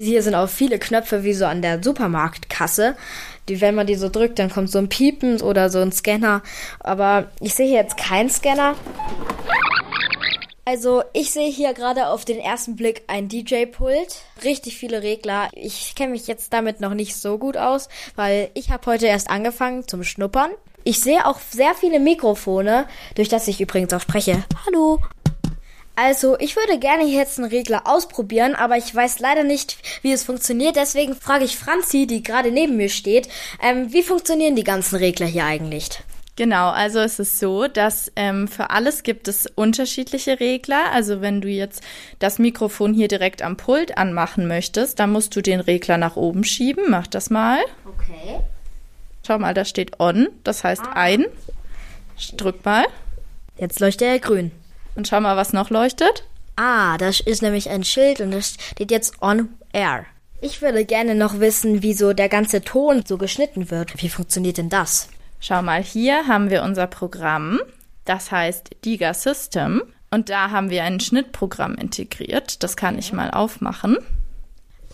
Hier sind auch viele Knöpfe wie so an der Supermarktkasse. Die, wenn man die so drückt, dann kommt so ein Piepen oder so ein Scanner. Aber ich sehe hier jetzt keinen Scanner. Also ich sehe hier gerade auf den ersten Blick ein DJ-Pult, richtig viele Regler. Ich kenne mich jetzt damit noch nicht so gut aus, weil ich habe heute erst angefangen zum Schnuppern. Ich sehe auch sehr viele Mikrofone, durch das ich übrigens auch spreche. Hallo. Also, ich würde gerne jetzt einen Regler ausprobieren, aber ich weiß leider nicht, wie es funktioniert. Deswegen frage ich Franzi, die gerade neben mir steht, ähm, wie funktionieren die ganzen Regler hier eigentlich? Genau, also es ist so, dass ähm, für alles gibt es unterschiedliche Regler. Also wenn du jetzt das Mikrofon hier direkt am Pult anmachen möchtest, dann musst du den Regler nach oben schieben. Mach das mal. Okay. Schau mal, da steht on, das heißt ah. ein. Drück mal. Jetzt leuchtet er grün. Und schau mal, was noch leuchtet. Ah, das ist nämlich ein Schild und das steht jetzt on air. Ich würde gerne noch wissen, wieso der ganze Ton so geschnitten wird. Wie funktioniert denn das? Schau mal, hier haben wir unser Programm. Das heißt Diga System. Und da haben wir ein Schnittprogramm integriert. Das kann ich mal aufmachen.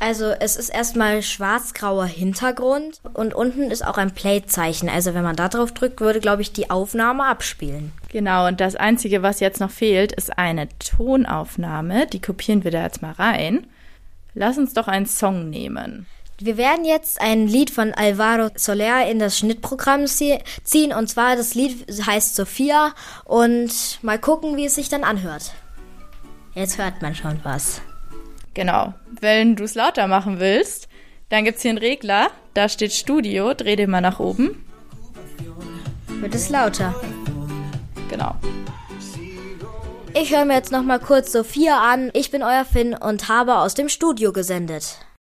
Also es ist erstmal schwarz-grauer Hintergrund und unten ist auch ein Play-Zeichen. Also wenn man da drauf drückt, würde, glaube ich, die Aufnahme abspielen. Genau, und das Einzige, was jetzt noch fehlt, ist eine Tonaufnahme. Die kopieren wir da jetzt mal rein. Lass uns doch einen Song nehmen. Wir werden jetzt ein Lied von Alvaro Soler in das Schnittprogramm ziehen. Und zwar das Lied heißt Sophia. Und mal gucken, wie es sich dann anhört. Jetzt hört man schon was. Genau. Wenn du es lauter machen willst, dann gibt es hier einen Regler. Da steht Studio. Dreh den mal nach oben. Wird es lauter. Genau. Ich höre mir jetzt noch mal kurz Sophia an. Ich bin euer Finn und habe aus dem Studio gesendet.